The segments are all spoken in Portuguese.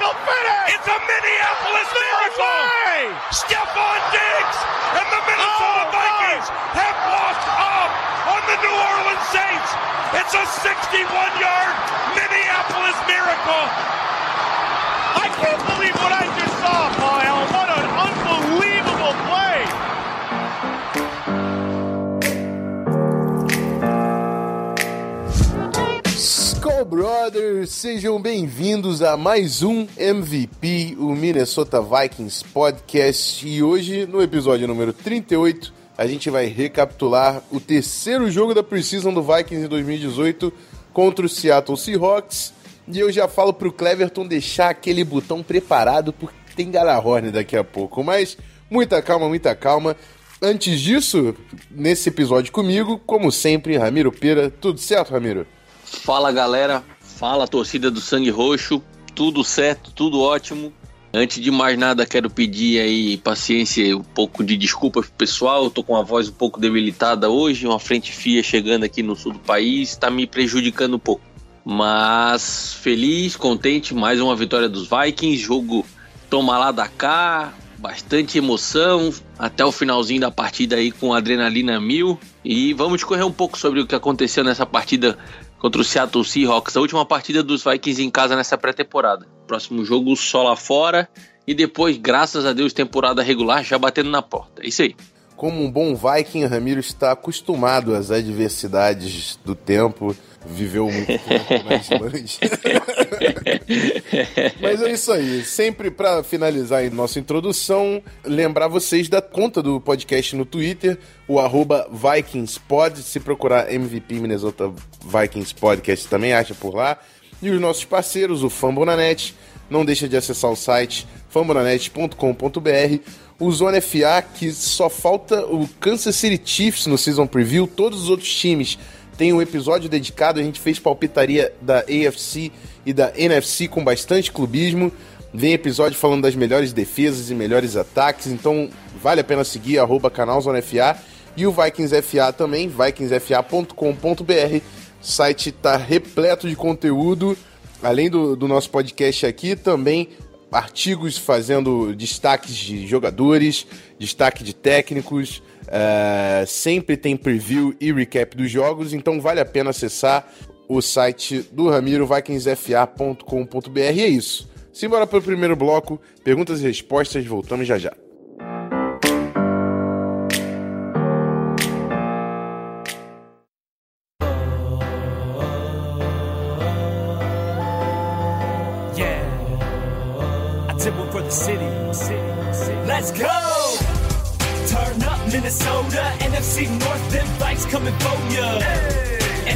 me? It's a Minneapolis miracle. Stephon Diggs and the Minnesota oh, Vikings God. have walked up on the New Orleans Saints. It's a 61-yard Minneapolis miracle. I can't believe Brothers, sejam bem-vindos a mais um MVP, o Minnesota Vikings Podcast. E hoje, no episódio número 38, a gente vai recapitular o terceiro jogo da Preseason do Vikings em 2018 contra o Seattle Seahawks. E eu já falo pro Cleverton deixar aquele botão preparado porque tem Galahorn daqui a pouco. Mas muita calma, muita calma. Antes disso, nesse episódio comigo, como sempre, Ramiro Pera. Tudo certo, Ramiro? Fala galera, fala torcida do Sangue Roxo, tudo certo, tudo ótimo. Antes de mais nada, quero pedir aí paciência um pouco de desculpa pro pessoal. Tô com a voz um pouco debilitada hoje, uma frente fria chegando aqui no sul do país, tá me prejudicando um pouco. Mas feliz, contente, mais uma vitória dos Vikings, jogo toma lá da cá, bastante emoção até o finalzinho da partida aí com adrenalina mil. E vamos discorrer um pouco sobre o que aconteceu nessa partida contra o Seattle Seahawks, a última partida dos Vikings em casa nessa pré-temporada. Próximo jogo só lá fora e depois, graças a Deus, temporada regular já batendo na porta. É isso aí. Como um bom Viking, Ramiro está acostumado às adversidades do tempo, viveu muito tempo nas mães. Mas é isso aí. Sempre para finalizar nossa introdução, lembrar vocês da conta do podcast no Twitter, o arroba VikingsPod. Se procurar MVP Minnesota Vikings Podcast, também acha por lá. E os nossos parceiros, o Fambonanet. Não deixa de acessar o site fambonanet.com.br. O Zona FA, que só falta o Kansas City Chiefs no Season Preview. Todos os outros times tem um episódio dedicado, a gente fez palpitaria da AFC e da NFC com bastante clubismo. Vem episódio falando das melhores defesas e melhores ataques, então vale a pena seguir, arroba canalzonefa e o Vikings FA também, vikingsfa.com.br. O site está repleto de conteúdo, além do, do nosso podcast aqui, também artigos fazendo destaques de jogadores, destaque de técnicos, Uh, sempre tem preview e recap dos jogos, então vale a pena acessar o site do Ramiro, vikingsfa.com.br. É isso. Simbora para o primeiro bloco, perguntas e respostas, voltamos já já.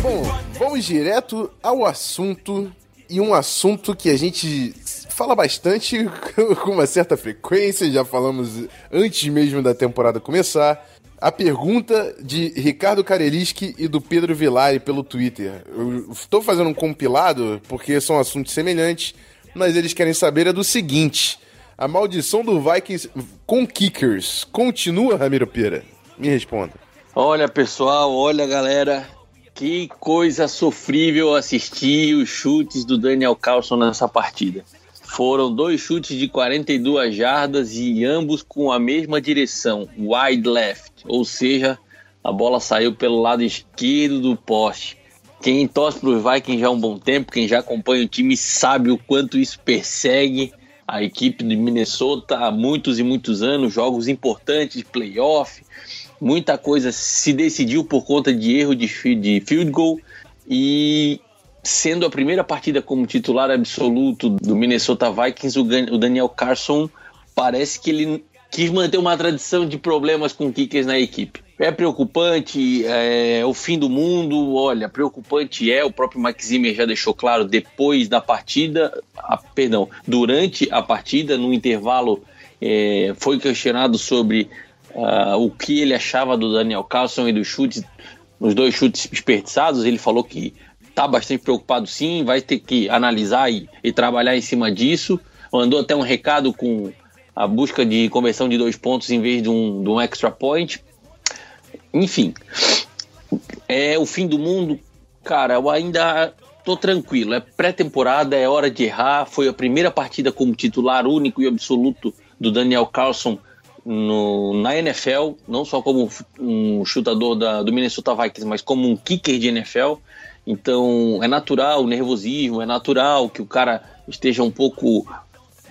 Bom, vamos direto ao assunto e um assunto que a gente fala bastante com uma certa frequência, já falamos antes mesmo da temporada começar. A pergunta de Ricardo Kareliski e do Pedro Villari pelo Twitter. Eu estou fazendo um compilado porque são assuntos semelhantes, mas eles querem saber é do seguinte: a maldição do Vikings com kickers continua, Ramiro Pira? Me responda. Olha, pessoal, olha, galera. Que coisa sofrível assistir os chutes do Daniel Carlson nessa partida. Foram dois chutes de 42 jardas e ambos com a mesma direção, wide left, ou seja, a bola saiu pelo lado esquerdo do poste. Quem torce para os Vikings já há um bom tempo, quem já acompanha o time sabe o quanto isso persegue a equipe de Minnesota há muitos e muitos anos, jogos importantes, playoff, muita coisa se decidiu por conta de erro de, de field goal e sendo a primeira partida como titular absoluto do Minnesota Vikings, o Daniel Carson parece que ele quis manter uma tradição de problemas com kickers na equipe. é preocupante, é o fim do mundo. Olha, preocupante é, o próprio Mike Zimmer já deixou claro depois da partida, a, perdão, durante a partida, no intervalo, é, foi questionado sobre uh, o que ele achava do Daniel Carlson e dos chutes, nos dois chutes desperdiçados. Ele falou que está bastante preocupado sim, vai ter que analisar e, e trabalhar em cima disso. Mandou até um recado com a busca de conversão de dois pontos em vez de um, de um extra point enfim, é o fim do mundo. Cara, eu ainda tô tranquilo. É pré-temporada, é hora de errar. Foi a primeira partida como titular único e absoluto do Daniel Carlson no, na NFL, não só como um chutador da, do Minnesota Vikings, mas como um kicker de NFL. Então é natural o nervosismo, é natural que o cara esteja um pouco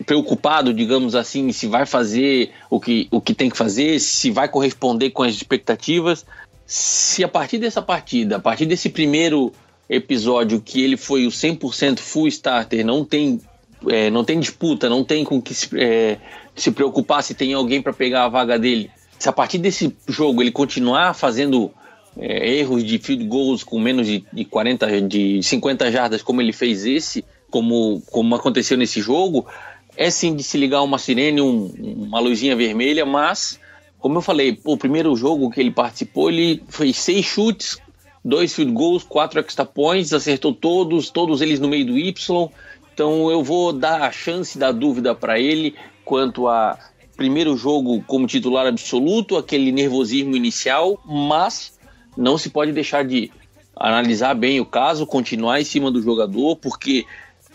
preocupado, digamos assim, se vai fazer o que, o que tem que fazer, se vai corresponder com as expectativas. Se a partir dessa partida, a partir desse primeiro episódio que ele foi o 100% full starter, não tem, é, não tem disputa, não tem com que se, é, se preocupar se tem alguém para pegar a vaga dele. Se a partir desse jogo ele continuar fazendo é, erros de field goals com menos de, de 40, de 50 jardas, como ele fez esse, como, como aconteceu nesse jogo, é sim de se ligar uma sirene, um, uma luzinha vermelha, mas, como eu falei, o primeiro jogo que ele participou, ele fez seis chutes, dois field goals, quatro extra points, acertou todos, todos eles no meio do Y. Então eu vou dar a chance da dúvida para ele quanto a primeiro jogo como titular absoluto, aquele nervosismo inicial, mas não se pode deixar de analisar bem o caso, continuar em cima do jogador, porque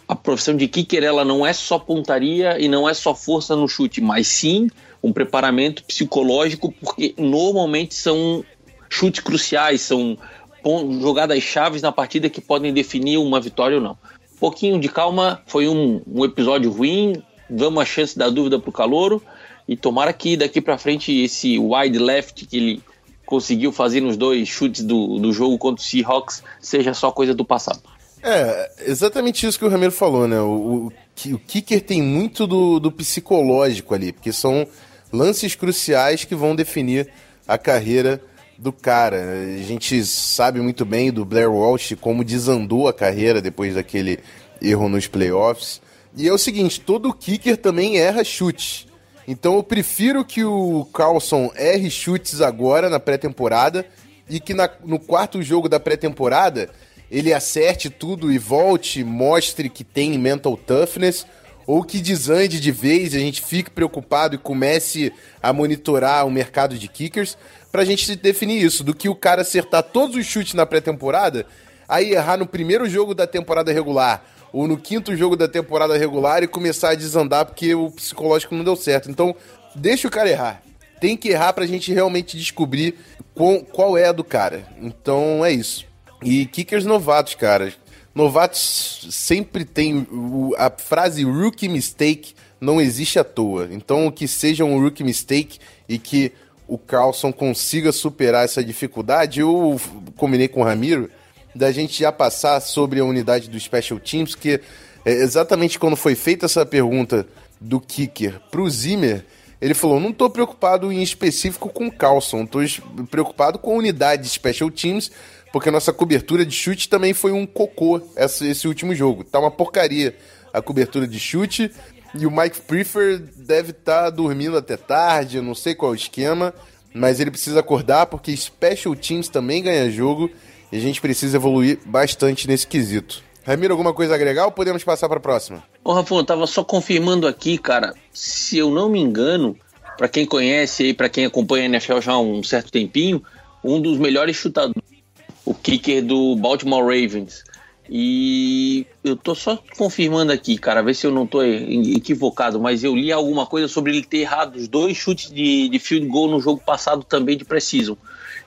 a profissão de kicker ela não é só pontaria e não é só força no chute, mas sim um preparamento psicológico, porque normalmente são chutes cruciais, são jogadas chaves na partida que podem definir uma vitória ou não. Pouquinho de calma, foi um, um episódio ruim, damos a chance da dúvida para o Calouro e tomara que daqui para frente esse wide left que ele conseguiu fazer nos dois chutes do, do jogo contra o Seahawks seja só coisa do passado. É, exatamente isso que o Ramiro falou, né? O, o, o kicker tem muito do, do psicológico ali, porque são lances cruciais que vão definir a carreira do cara. A gente sabe muito bem do Blair Walsh como desandou a carreira depois daquele erro nos playoffs. E é o seguinte, todo kicker também erra chutes. Então eu prefiro que o Carlson erre chutes agora na pré-temporada e que na, no quarto jogo da pré-temporada ele acerte tudo e volte, mostre que tem mental toughness, ou que desande de vez, a gente fique preocupado e comece a monitorar o mercado de kickers, pra gente definir isso, do que o cara acertar todos os chutes na pré-temporada, aí errar no primeiro jogo da temporada regular, ou no quinto jogo da temporada regular e começar a desandar porque o psicológico não deu certo. Então, deixa o cara errar. Tem que errar pra gente realmente descobrir qual, qual é a do cara. Então, é isso. E kickers novatos, cara. Novatos sempre tem a frase rookie mistake não existe à toa. Então, que seja um rookie mistake e que o Carlson consiga superar essa dificuldade, eu combinei com o Ramiro da gente já passar sobre a unidade do Special Teams, que é exatamente quando foi feita essa pergunta do kicker pro Zimmer, ele falou: não estou preocupado em específico com o Carlson, estou preocupado com a unidade de Special Teams, porque a nossa cobertura de chute também foi um cocô esse, esse último jogo. Tá uma porcaria a cobertura de chute. E o Mike Prefer deve estar tá dormindo até tarde, não sei qual é o esquema, mas ele precisa acordar porque Special Teams também ganha jogo e a gente precisa evoluir bastante nesse quesito. Ramiro, alguma coisa a agregar ou podemos passar para a próxima? Ô, Rafa, eu tava só confirmando aqui, cara, se eu não me engano, para quem conhece aí, para quem acompanha a NFL já há um certo tempinho, um dos melhores chutadores o kicker do Baltimore Ravens. E eu tô só confirmando aqui, cara, ver se eu não tô equivocado, mas eu li alguma coisa sobre ele ter errado os dois chutes de, de field goal no jogo passado também de precision.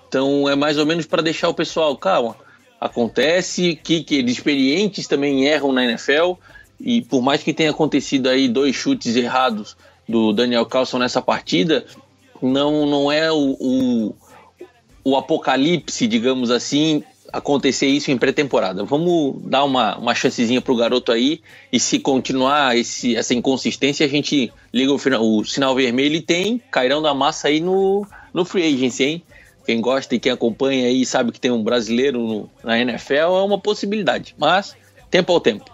Então é mais ou menos para deixar o pessoal, calma, acontece, kicker experientes também erram na NFL, e por mais que tenha acontecido aí dois chutes errados do Daniel Carlson nessa partida, não, não é o, o o apocalipse, digamos assim, acontecer isso em pré-temporada. Vamos dar uma, uma chancezinha pro garoto aí e se continuar esse, essa inconsistência, a gente liga o, final, o sinal vermelho e tem Cairão da Massa aí no, no Free Agency, hein? quem gosta e quem acompanha aí sabe que tem um brasileiro no, na NFL, é uma possibilidade. Mas, tempo ao tempo.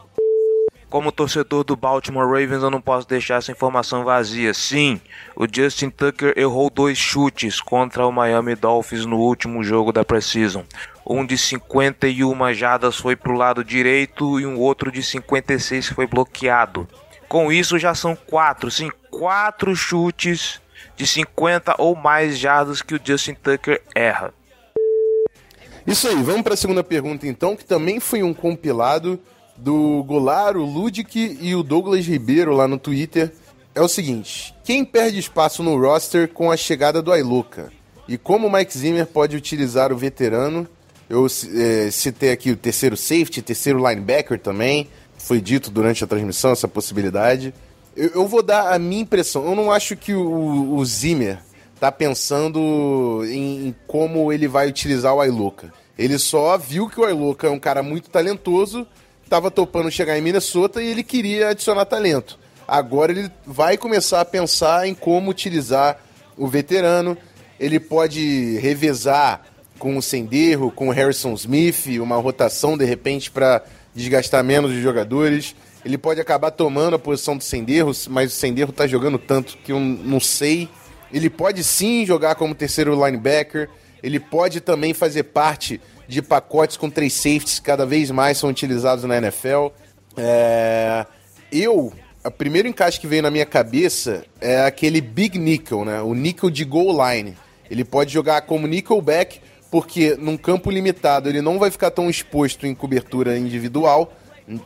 Como torcedor do Baltimore Ravens, eu não posso deixar essa informação vazia. Sim, o Justin Tucker errou dois chutes contra o Miami Dolphins no último jogo da preseason. Um de 51 jadas foi para o lado direito e um outro de 56 foi bloqueado. Com isso, já são quatro, sim, quatro chutes de 50 ou mais jardas que o Justin Tucker erra. Isso aí, vamos para a segunda pergunta então, que também foi um compilado do Golar, o Ludic e o Douglas Ribeiro lá no Twitter é o seguinte: quem perde espaço no roster com a chegada do Ailuka? E como o Mike Zimmer pode utilizar o veterano? Eu é, citei aqui o terceiro safety, terceiro linebacker também. Foi dito durante a transmissão essa possibilidade. Eu, eu vou dar a minha impressão. Eu não acho que o, o Zimmer tá pensando em, em, como ele vai utilizar o Ailuka. Ele só viu que o Ailuka é um cara muito talentoso estava topando chegar em Minnesota e ele queria adicionar talento. Agora ele vai começar a pensar em como utilizar o veterano. Ele pode revezar com o Senderro, com o Harrison Smith, uma rotação de repente para desgastar menos os jogadores. Ele pode acabar tomando a posição do Senderro, mas o Senderro está jogando tanto que eu não sei. Ele pode sim jogar como terceiro linebacker. Ele pode também fazer parte de pacotes com três safeties cada vez mais são utilizados na NFL. É... Eu, o primeiro encaixe que veio na minha cabeça é aquele Big Nickel, né? O nickel de goal line. Ele pode jogar como nickelback, porque num campo limitado ele não vai ficar tão exposto em cobertura individual,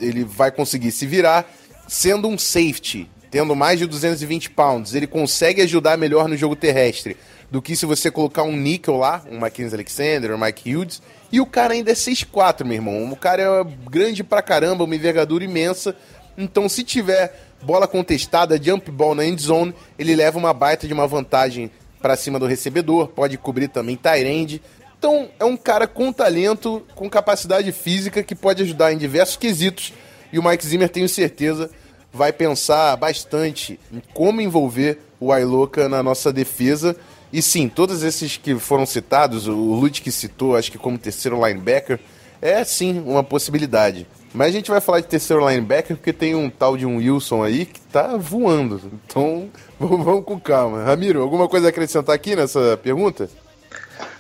ele vai conseguir se virar. Sendo um safety, tendo mais de 220 pounds, ele consegue ajudar melhor no jogo terrestre do que se você colocar um nickel lá, um Mackenzie Alexander, um Mike Hughes, e o cara ainda é 6'4, meu irmão. O cara é grande pra caramba, uma envergadura imensa. Então, se tiver bola contestada, jump ball na end zone, ele leva uma baita de uma vantagem para cima do recebedor, pode cobrir também Tyrande. Então, é um cara com talento, com capacidade física que pode ajudar em diversos quesitos. E o Mike Zimmer, tenho certeza, vai pensar bastante em como envolver o Iloka na nossa defesa e sim, todos esses que foram citados, o Lute que citou, acho que como terceiro linebacker, é sim uma possibilidade. Mas a gente vai falar de terceiro linebacker porque tem um tal de um Wilson aí que tá voando. Então, vamos com calma. Ramiro, alguma coisa a acrescentar aqui nessa pergunta?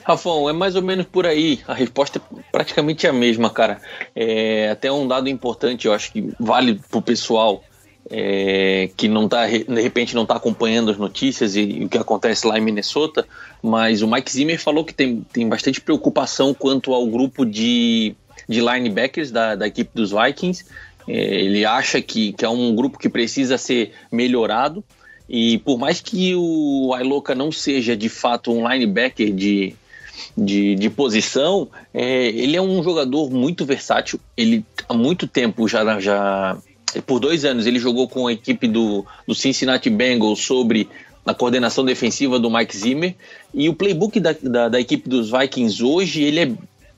Rafão, é mais ou menos por aí. A resposta é praticamente a mesma, cara. É até um dado importante, eu acho que vale pro pessoal é, que não tá, de repente não está acompanhando as notícias e, e, o que acontece lá em Minnesota, mas o Mike Zimmer falou que tem, tem bastante preocupação quanto ao grupo de, de linebackers da, da equipe dos Vikings. É, ele acha que, que é um grupo que precisa ser melhorado. E por mais que o Iloka não seja de fato um linebacker de, de, de posição, é, ele é um jogador muito versátil. Ele há muito tempo já, já por dois anos ele jogou com a equipe do, do Cincinnati Bengals sobre a coordenação defensiva do Mike Zimmer e o playbook da, da, da equipe dos Vikings hoje ele é,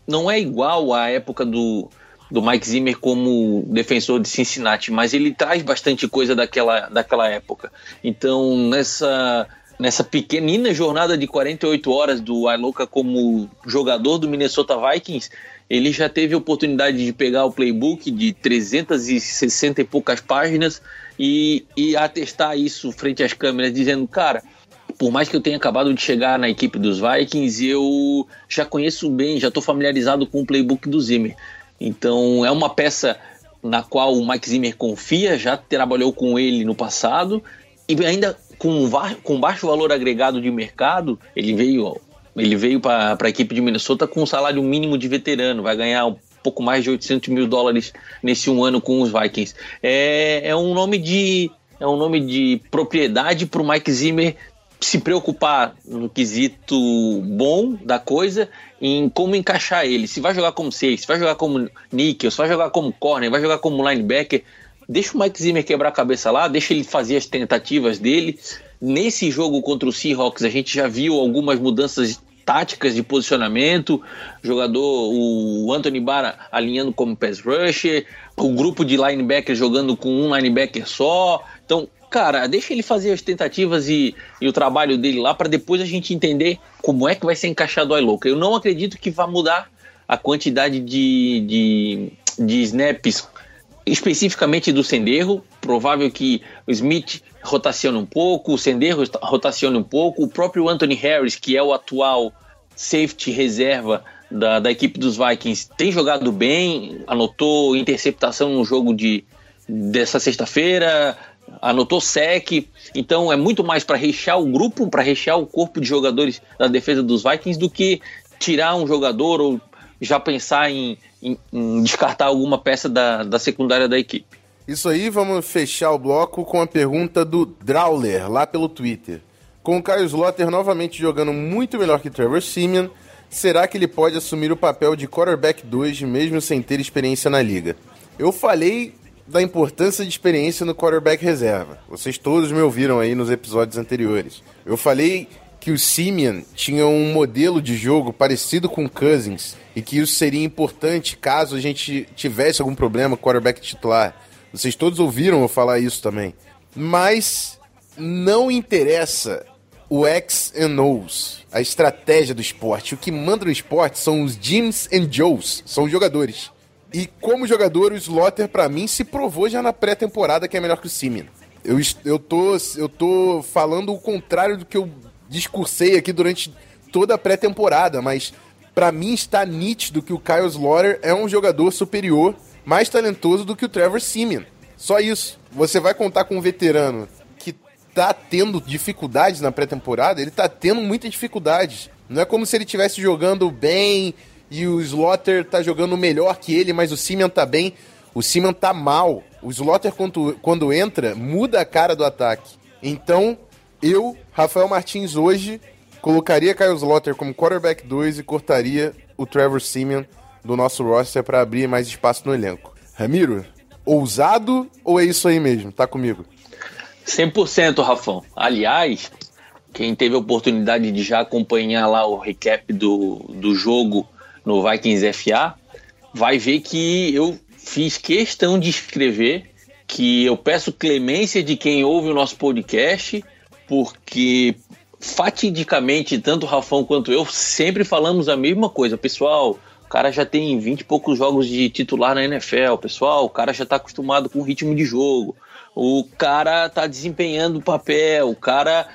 não é igual à época do, do Mike Zimmer como defensor de Cincinnati, mas ele traz bastante coisa daquela, daquela época. Então, nessa, nessa pequenina jornada de 48 horas do Iloka como jogador do Minnesota Vikings, ele já teve a oportunidade de pegar o playbook de 360 e poucas páginas e, e atestar isso frente às câmeras, dizendo, cara, por mais que eu tenha acabado de chegar na equipe dos Vikings, eu já conheço bem, já estou familiarizado com o playbook do Zimmer. Então é uma peça na qual o Mike Zimmer confia, já trabalhou com ele no passado e ainda com, com baixo valor agregado de mercado, ele veio ele veio para a equipe de Minnesota com um salário mínimo de veterano, vai ganhar um pouco mais de 800 mil dólares nesse um ano com os Vikings. É, é um nome de é um nome de propriedade para o Mike Zimmer se preocupar no quesito bom da coisa em como encaixar ele. Se vai jogar como seis, se vai jogar como nickel, se vai jogar como corner, vai jogar como linebacker, deixa o Mike Zimmer quebrar a cabeça lá, deixa ele fazer as tentativas dele. Nesse jogo contra o Seahawks, a gente já viu algumas mudanças táticas de posicionamento, jogador, o Anthony Barra alinhando como pass rusher, o grupo de linebackers jogando com um linebacker só. Então, cara, deixa ele fazer as tentativas e, e o trabalho dele lá para depois a gente entender como é que vai ser encaixado o iLoca. Eu não acredito que vá mudar a quantidade de, de, de snaps especificamente do Senderro. Provável que o Smith rotacione um pouco, o Senderro rotacione um pouco, o próprio Anthony Harris, que é o atual safety reserva da, da equipe dos Vikings, tem jogado bem, anotou interceptação no jogo de, dessa sexta-feira, anotou sec, então é muito mais para rechear o grupo, para rechear o corpo de jogadores da defesa dos Vikings do que tirar um jogador ou já pensar em, em, em descartar alguma peça da, da secundária da equipe. Isso aí, vamos fechar o bloco com a pergunta do Drawler, lá pelo Twitter. Com o Caio Slotter novamente jogando muito melhor que Trevor Simeon, será que ele pode assumir o papel de quarterback 2 mesmo sem ter experiência na liga? Eu falei da importância de experiência no quarterback reserva. Vocês todos me ouviram aí nos episódios anteriores. Eu falei que o Simeon tinha um modelo de jogo parecido com o Cousins e que isso seria importante caso a gente tivesse algum problema com o quarterback titular. Vocês todos ouviram eu falar isso também. Mas não interessa o X and O's, a estratégia do esporte. O que manda no esporte são os Jims and Joes, são os jogadores. E como jogador, o Slotter, para mim, se provou já na pré-temporada que é melhor que o Simeon. Eu, eu, tô, eu tô falando o contrário do que eu discursei aqui durante toda a pré-temporada, mas para mim está nítido que o Kyle Slaughter é um jogador superior, mais talentoso do que o Trevor Simeon. Só isso. Você vai contar com um veterano que tá tendo dificuldades na pré-temporada, ele tá tendo muitas dificuldades. Não é como se ele estivesse jogando bem e o Slaughter tá jogando melhor que ele, mas o Simeon tá bem. O Simeon tá mal. O Slaughter, quando, quando entra, muda a cara do ataque. Então, eu, Rafael Martins, hoje colocaria Kyle Slaughter como quarterback 2 e cortaria o Trevor Simeon do nosso roster para abrir mais espaço no elenco. Ramiro, ousado ou é isso aí mesmo? Tá comigo? 100%, Rafão. Aliás, quem teve a oportunidade de já acompanhar lá o recap do, do jogo no Vikings FA, vai ver que eu fiz questão de escrever que eu peço clemência de quem ouve o nosso podcast, porque fatidicamente, tanto o Rafão quanto eu sempre falamos a mesma coisa. Pessoal, o cara já tem 20 e poucos jogos de titular na NFL, pessoal, o cara já está acostumado com o ritmo de jogo, o cara está desempenhando o papel, o cara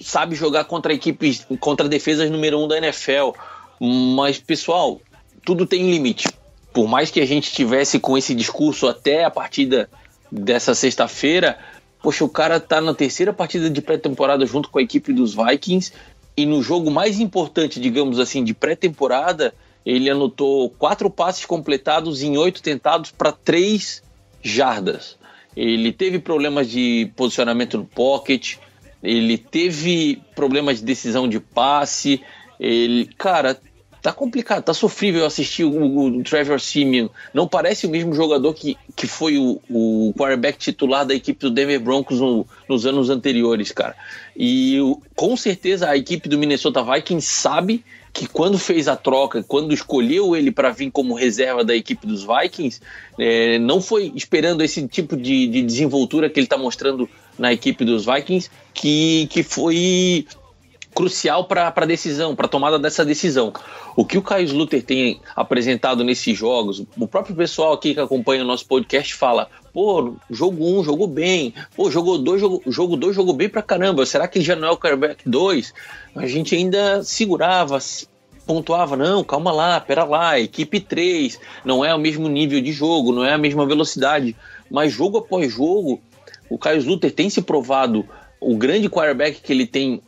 sabe jogar contra equipes, contra defesas número um da NFL. Mas, pessoal, tudo tem limite. Por mais que a gente tivesse com esse discurso até a partida dessa sexta-feira, poxa, o cara tá na terceira partida de pré-temporada junto com a equipe dos Vikings e no jogo mais importante, digamos assim, de pré-temporada, ele anotou quatro passes completados em oito tentados para três jardas. Ele teve problemas de posicionamento no pocket, ele teve problemas de decisão de passe. Ele, cara, tá complicado, tá sofrível assistir o, o, Trevor Simeon. Não parece o mesmo jogador que, que foi o, o quarterback titular da equipe do Denver Broncos no, nos anos anteriores, cara. E com certeza a equipe do Minnesota Vikings sabe que quando fez a troca, quando escolheu ele para vir como reserva da equipe dos Vikings, é, não foi esperando esse tipo de, de desenvoltura que ele está mostrando na equipe dos Vikings, que, que foi crucial para a decisão, para a tomada dessa decisão. O que o Caio Luther tem apresentado nesses jogos, o próprio pessoal aqui que acompanha o nosso podcast fala: pô, jogo 1 um, jogou bem, pô, jogou 2, jogo, jogo 2 jogou bem pra caramba, será que já não é o quarterback 2? A gente ainda segurava, pontuava, não, calma lá, pera lá, equipe 3, não é o mesmo nível de jogo, não é a mesma velocidade, mas jogo após jogo, o Caio Luther tem se provado o grande quarterback que ele tem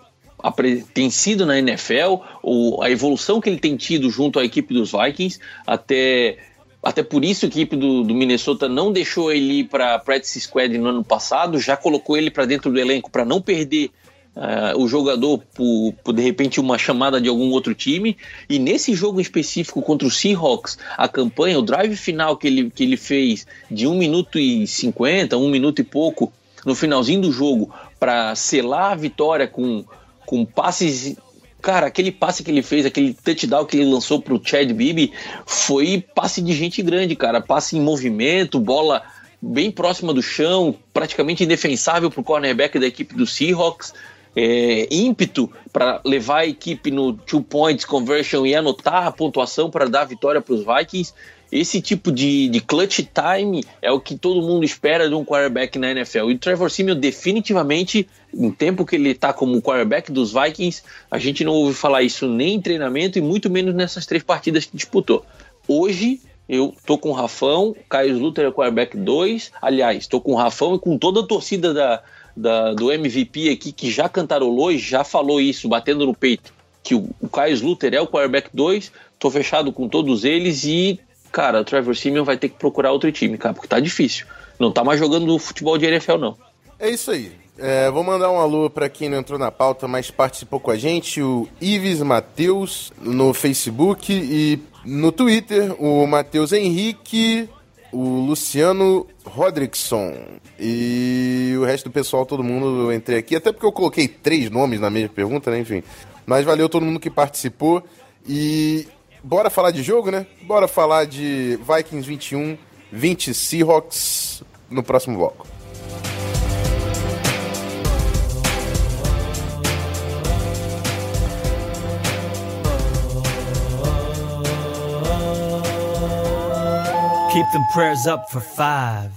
tem sido na NFL, ou a evolução que ele tem tido junto à equipe dos Vikings, até, até por isso a equipe do, do Minnesota não deixou ele ir para a Practice Squad no ano passado, já colocou ele para dentro do elenco para não perder Uh, o jogador por, por, de repente uma chamada de algum outro time. E nesse jogo específico contra o Seahawks a campanha, o drive final que ele, que ele fez de 1 minuto e 50, 1 minuto e pouco no finalzinho do jogo para selar a vitória com com passes. Cara, aquele passe que ele fez, aquele touchdown que ele lançou pro Chad Bibi, foi passe de gente grande, cara. Passe em movimento, bola bem próxima do chão, praticamente indefensável para o cornerback da equipe do Seahawks. É, ímpeto para levar a equipe no two points conversion e anotar a pontuação para dar a vitória para os Vikings. Esse tipo de, de clutch time é o que todo mundo espera de um quarterback na NFL. E o Trevor Simeon definitivamente, em tempo que ele está como quarterback dos Vikings, a gente não ouve falar isso nem em treinamento e muito menos nessas três partidas que disputou. Hoje eu tô com o Rafão, Caio Luter é quarterback 2. Aliás, tô com o Rafão e com toda a torcida da, da, do MVP aqui que já cantarolou e já falou isso, batendo no peito, que o, o Caio Luter é o quarterback 2. Tô fechado com todos eles e cara, o Trevor Simeon vai ter que procurar outro time, cara, porque tá difícil. Não tá mais jogando futebol de NFL, não. É isso aí. É, vou mandar um alô para quem não entrou na pauta, mas participou com a gente, o Ives Matheus no Facebook e no Twitter, o Matheus Henrique, o Luciano Rodrickson e o resto do pessoal, todo mundo eu entrei aqui, até porque eu coloquei três nomes na mesma pergunta, né? Enfim. Mas valeu todo mundo que participou e Bora falar de jogo, né? Bora falar de Vikings 21, 20 Seahawks no próximo bloco. Keep them prayers up for five.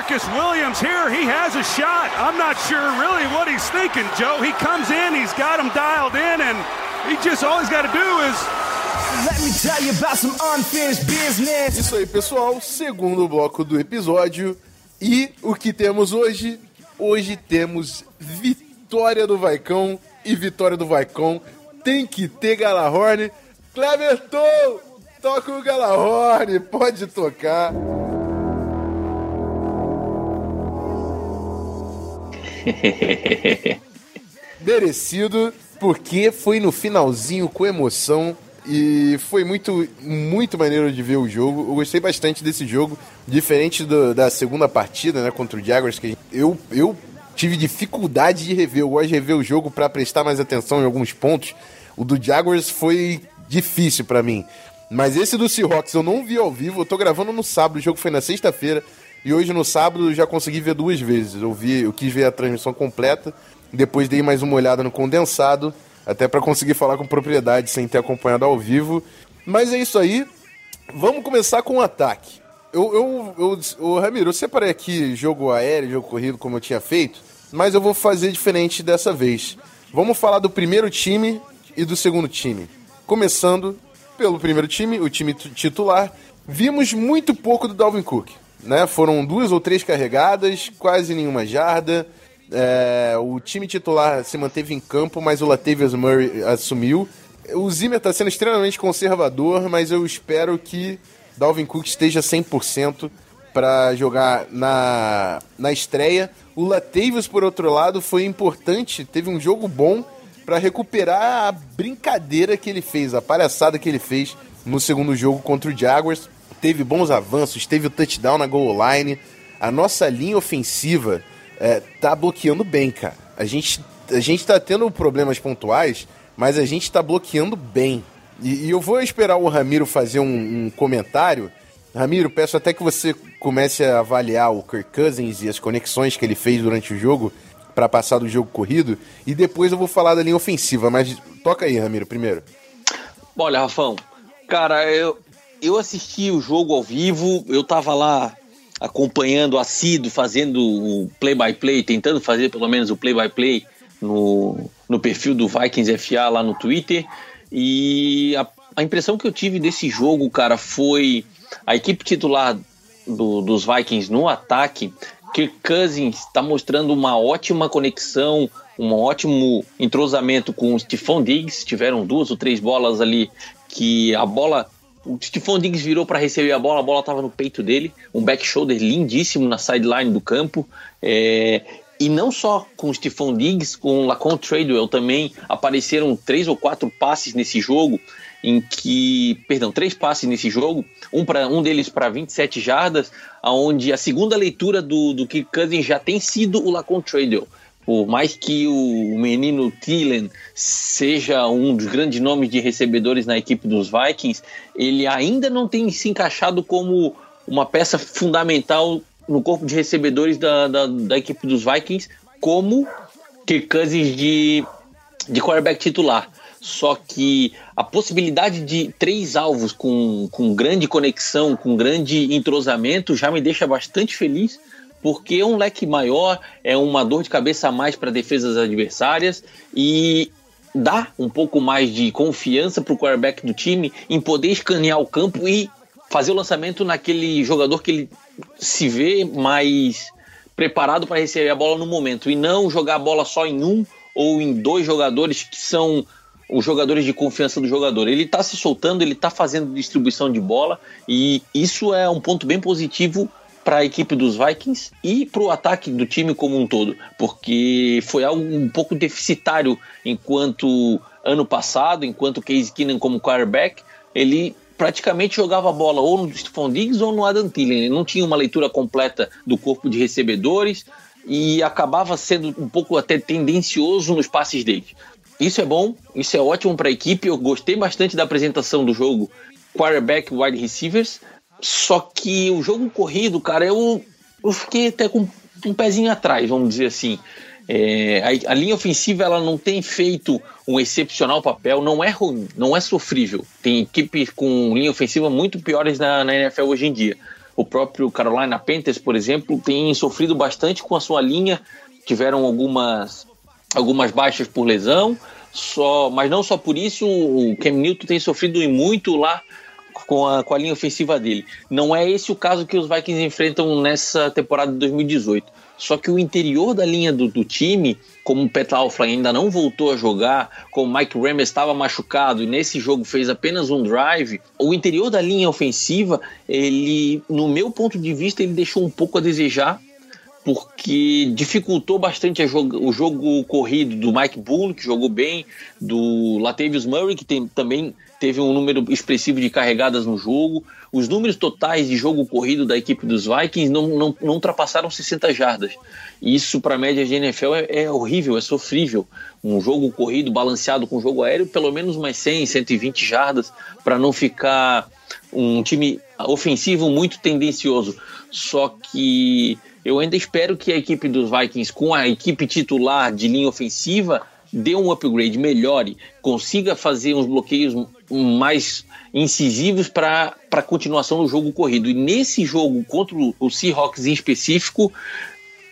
Marcus Williams here. He has a shot. I'm not sure really what he's thinking, Joe. He comes in, he's got him dialed in, and he just all he's got to do is. Let me tell you about some unfinished business. Isso aí, pessoal. Segundo bloco do episódio. E o que temos hoje? Hoje temos vitória do Vaicão e vitória do Vaicão. Tem que ter Galahorn. Cleverton, toca o Galahorn, pode tocar. Merecido, porque foi no finalzinho com emoção e foi muito, muito maneiro de ver o jogo. Eu gostei bastante desse jogo, diferente do, da segunda partida, né, contra o Jaguars, que eu, eu tive dificuldade de rever. Eu gosto de rever o jogo para prestar mais atenção em alguns pontos. O do Jaguars foi difícil para mim. Mas esse do Seahawks eu não vi ao vivo. Eu tô gravando no sábado, o jogo foi na sexta-feira. E hoje no sábado já consegui ver duas vezes. Eu vi, eu quis ver a transmissão completa, depois dei mais uma olhada no condensado, até para conseguir falar com propriedade sem ter acompanhado ao vivo. Mas é isso aí. Vamos começar com o ataque. Eu, eu, eu, eu, Ramiro, eu separei aqui jogo aéreo, jogo corrido, como eu tinha feito, mas eu vou fazer diferente dessa vez. Vamos falar do primeiro time e do segundo time. Começando pelo primeiro time, o time titular. Vimos muito pouco do Dalvin Cook né? Foram duas ou três carregadas, quase nenhuma jarda. É, o time titular se manteve em campo, mas o Latavius Murray assumiu. O Zimmer está sendo extremamente conservador, mas eu espero que Dalvin Cook esteja 100% para jogar na, na estreia. O Latavius, por outro lado, foi importante, teve um jogo bom para recuperar a brincadeira que ele fez, a palhaçada que ele fez no segundo jogo contra o Jaguars teve bons avanços, teve o touchdown na goal line. A nossa linha ofensiva é, tá bloqueando bem, cara. A gente, a gente tá tendo problemas pontuais, mas a gente tá bloqueando bem. E, e eu vou esperar o Ramiro fazer um, um, comentário. Ramiro, peço até que você comece a avaliar o Kirk Cousins e as conexões que ele fez durante o jogo para passar do jogo corrido. E depois eu vou falar da linha ofensiva, mas toca aí, Ramiro, primeiro. Olha, Rafão, cara, eu, eu assisti o jogo ao vivo, eu tava lá acompanhando assíduo, fazendo o play-by-play, tentando fazer pelo menos o play-by-play no, no perfil do Vikings FA lá no Twitter. E a, a impressão que eu tive desse jogo, cara, foi a equipe titular do, dos Vikings no ataque. Kirk Cousins está mostrando uma ótima conexão, um ótimo entrosamento com o Stephon Diggs. Tiveram duas ou três bolas ali que a bola o Stephon Diggs virou para receber a bola, a bola estava no peito dele, um back shoulder lindíssimo na sideline do campo. É, E não só com o Stephon Diggs, com o Lacon Tradewell também apareceram três ou quatro passes nesse jogo, em que, perdão, três passes nesse jogo, um, pra, um deles para 27 jardas, onde a segunda leitura do, do Kirk Cousins já tem sido o Lacon Tradewell. Por mais que o menino Thielen seja um dos grandes nomes de recebedores na equipe dos Vikings, ele ainda não tem se encaixado como uma peça fundamental no corpo de recebedores da, da, da equipe dos Vikings, como Kirk Cousins de, de quarterback titular. Só que a possibilidade de três alvos com, com grande conexão, com grande entrosamento, já me deixa bastante feliz, porque um leque maior, é uma dor de cabeça a mais para defesas adversárias e dá um pouco mais de confiança para o quarterback do time em poder escanear o campo e fazer o lançamento naquele jogador que ele se vê mais preparado para receber a bola no momento e não jogar a bola só em um ou em dois jogadores que são os jogadores de confiança do jogador. Ele está se soltando, ele está fazendo distribuição de bola e isso é um ponto bem positivo para a equipe dos Vikings e para o ataque do time como um todo, porque foi algo um pouco deficitário enquanto ano passado, enquanto Case Keenan como quarterback, ele praticamente jogava a bola ou no Stephon Diggs ou no Adam Thielen. Ele não tinha uma leitura completa do corpo de recebedores e acabava sendo um pouco até tendencioso nos passes dele. Isso é bom, isso é ótimo para a equipe. Eu gostei bastante da apresentação do jogo quarterback wide receivers. Só que o jogo corrido, cara, eu, eu fiquei até com um pezinho atrás, vamos dizer assim. É, a, a, linha ofensiva ela não tem feito um excepcional papel, não é ruim, não é sofrível. Tem equipes com linha ofensiva muito piores na, na NFL hoje em dia. O próprio Carolina Panthers, por exemplo, tem sofrido bastante com a sua linha. Tiveram algumas, algumas baixas por lesão, só, mas não só por isso. O Cam Newton tem sofrido muito lá com a, com a linha ofensiva dele. Não é esse o caso que os Vikings enfrentam nessa temporada de 2018. Só que o interior da linha do, do time, como o Pat ainda não voltou a jogar, como o Mike Ramos estava machucado e nesse jogo fez apenas um drive, o interior da linha ofensiva, ele, no meu ponto de vista, ele deixou um pouco a desejar porque dificultou bastante o jogo corrido do Mike Bull, que jogou bem, do Latavius Murray, que tem, também teve um número expressivo de carregadas no jogo. Os números totais de jogo corrido da equipe dos Vikings não, não, não ultrapassaram 60 jardas. Isso, para a média de NFL, é, é, horrível, é sofrível. Um jogo corrido balanceado com jogo aéreo, pelo menos umas 100, 120 jardas, para não ficar um time ofensivo muito tendencioso. Só que eu ainda espero que a equipe dos Vikings, com a equipe titular de linha ofensiva, dê um upgrade, melhore, consiga fazer uns bloqueios mais incisivos para a continuação do jogo corrido. E nesse jogo contra o Seahawks em específico,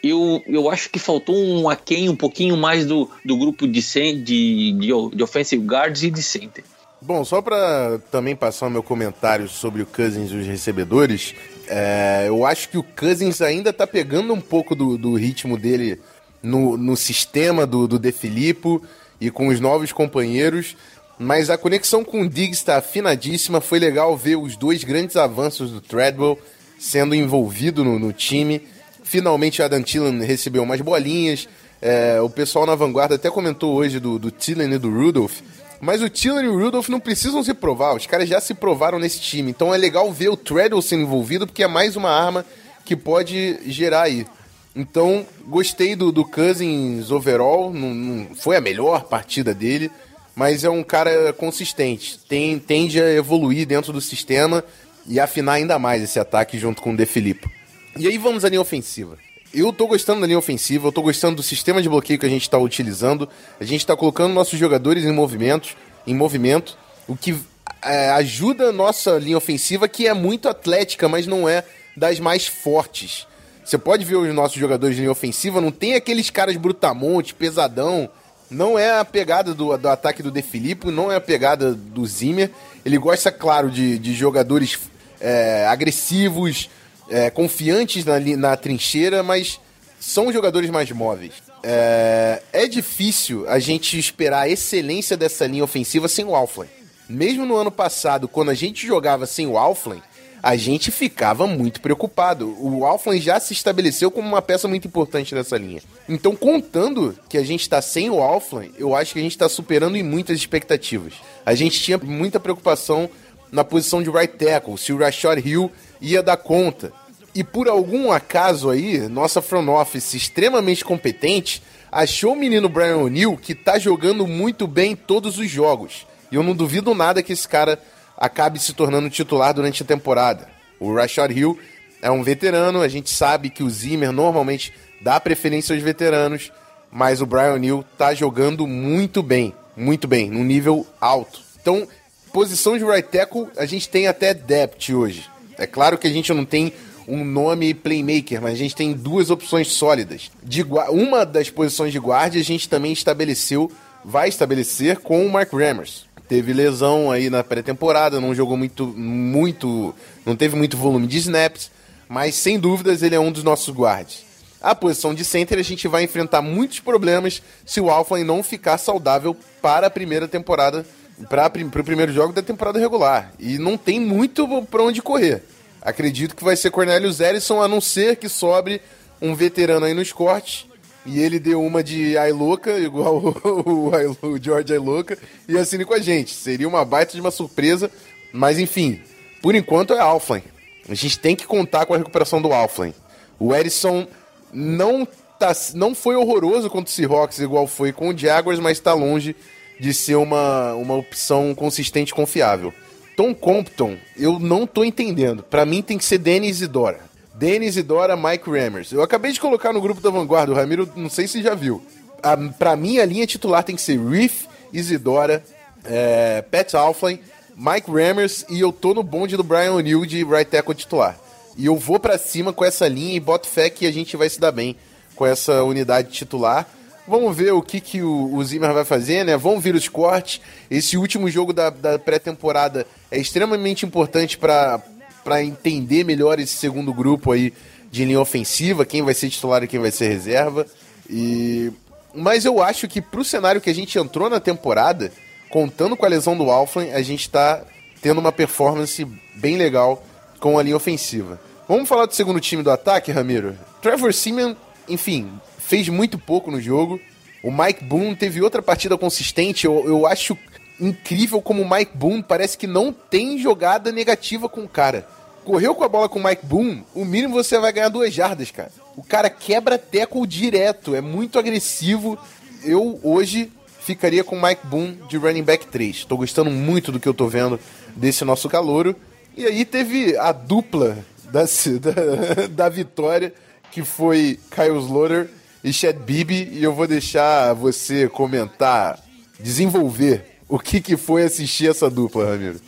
eu, eu acho que faltou um aquém um pouquinho mais do, do grupo de, de, de, de offensive guards e de center. Bom, só para também passar o meu comentário sobre o Cousins e os recebedores, é, eu acho que o Cousins ainda tá pegando um pouco do, do ritmo dele no, no sistema do, do De Filippo e com os novos companheiros, mas a conexão com o Diggs está afinadíssima. Foi legal ver os dois grandes avanços do Treadwell sendo envolvido no, no time. Finalmente, Adam Thielen recebeu umas bolinhas. É, o pessoal na vanguarda até comentou hoje do, do e do Rudolph. Mas o Tiller e o Rudolph não precisam se provar, os caras já se provaram nesse time. Então é legal ver o Treadwell sendo envolvido, porque é mais uma arma que pode gerar aí. Então, gostei do, do Cousins overall, não, não foi a melhor partida dele, mas é um cara consistente, tem, tende a evoluir dentro do sistema e afinar ainda mais esse ataque junto com o De Filippo. E aí vamos à linha ofensiva. Eu tô gostando da linha ofensiva, eu tô gostando do sistema de bloqueio que a gente está utilizando. A gente está colocando nossos jogadores em movimentos, em movimento, o que é, ajuda a nossa linha ofensiva, que é muito atlética, mas não é das mais fortes. Você pode ver os nossos jogadores de linha ofensiva, não tem aqueles caras brutamonte, pesadão. Não é a pegada do, do ataque do De Filippo, não é a pegada do Zimmer. Ele gosta, claro, de, de jogadores é, agressivos, é, confiantes na, na trincheira, mas são jogadores mais móveis. É, é difícil a gente esperar a excelência dessa linha ofensiva sem o Alflin. Mesmo no ano passado, quando a gente jogava sem o Alflin, a gente ficava muito preocupado. O Alfland já se estabeleceu como uma peça muito importante nessa linha. Então, contando que a gente está sem o Alfland, eu acho que a gente está superando em muitas expectativas. A gente tinha muita preocupação na posição de right tackle, se o Rashad Hill ia dar conta. E por algum acaso aí, nossa front office extremamente competente achou o menino Brian O'Neill que tá jogando muito bem todos os jogos. E eu não duvido nada que esse cara acabe se tornando titular durante a temporada. O Rashad Hill é um veterano, a gente sabe que o Zimmer normalmente dá preferência aos veteranos, mas o Brian O'Neill tá jogando muito bem, muito bem, num nível alto. Então, posição de right tackle, a gente tem até depth hoje. É claro que a gente não tem um nome playmaker, mas a gente tem duas opções sólidas. De uma das posições de guarda a gente também estabeleceu, vai estabelecer com o Mark Rammers. Teve lesão aí na pré-temporada, não jogou muito, muito, não teve muito volume de snaps, mas sem dúvidas ele é um dos nossos guards. A posição de center a gente vai enfrentar muitos problemas se o Alpha não ficar saudável para a primeira temporada, para o primeiro jogo da temporada regular. E não tem muito para onde correr. Acredito que vai ser Cornelius Ellison, a não ser que sobre um veterano aí nos cortes. E ele deu uma de Ailoca, igual o, o, o George Ailoca, e assine com a gente. Seria uma baita de uma surpresa, mas enfim, por enquanto é Alflin. A gente tem que contar com a recuperação do Alflin. O Edison não, tá, não foi horroroso contra o Seahawks, igual foi com o Jaguars, mas está longe de ser uma, uma opção consistente e confiável. Tom Compton, eu não tô entendendo. Para mim tem que ser Denis Isidora. Denis Isidora, Mike Rammers. Eu acabei de colocar no grupo da Vanguarda, o Ramiro, não sei se já viu. A, pra mim, a linha titular tem que ser Reef, Isidora, é, Pat Alflin, Mike Rammers e eu tô no bonde do Brian O'Neill de right tackle titular. E eu vou para cima com essa linha e boto fé que a gente vai se dar bem com essa unidade titular. Vamos ver o que, que o, o Zimmer vai fazer, né? Vamos ver os cortes. Esse último jogo da, da pré-temporada é extremamente importante para entender melhor esse segundo grupo aí de linha ofensiva, quem vai ser titular e quem vai ser reserva. E mas eu acho que pro cenário que a gente entrou na temporada, contando com a lesão do Alflin, a gente está tendo uma performance bem legal com a linha ofensiva. Vamos falar do segundo time do ataque, Ramiro? Trevor Simeon, enfim, fez muito pouco no jogo. O Mike Boone teve outra partida consistente. Eu, eu acho incrível como o Mike Boone parece que não tem jogada negativa com o cara. Correu com a bola com o Mike Boone, o mínimo você vai ganhar duas jardas, cara. O cara quebra tackle direto, é muito agressivo. Eu hoje ficaria com o Mike Boone de running back 3. Tô gostando muito do que eu tô vendo desse nosso calouro. E aí teve a dupla da, da, da vitória, que foi Kyle Slaughter e Chad Bibi, e eu vou deixar você comentar, desenvolver o que, que foi assistir essa dupla, Ramiro.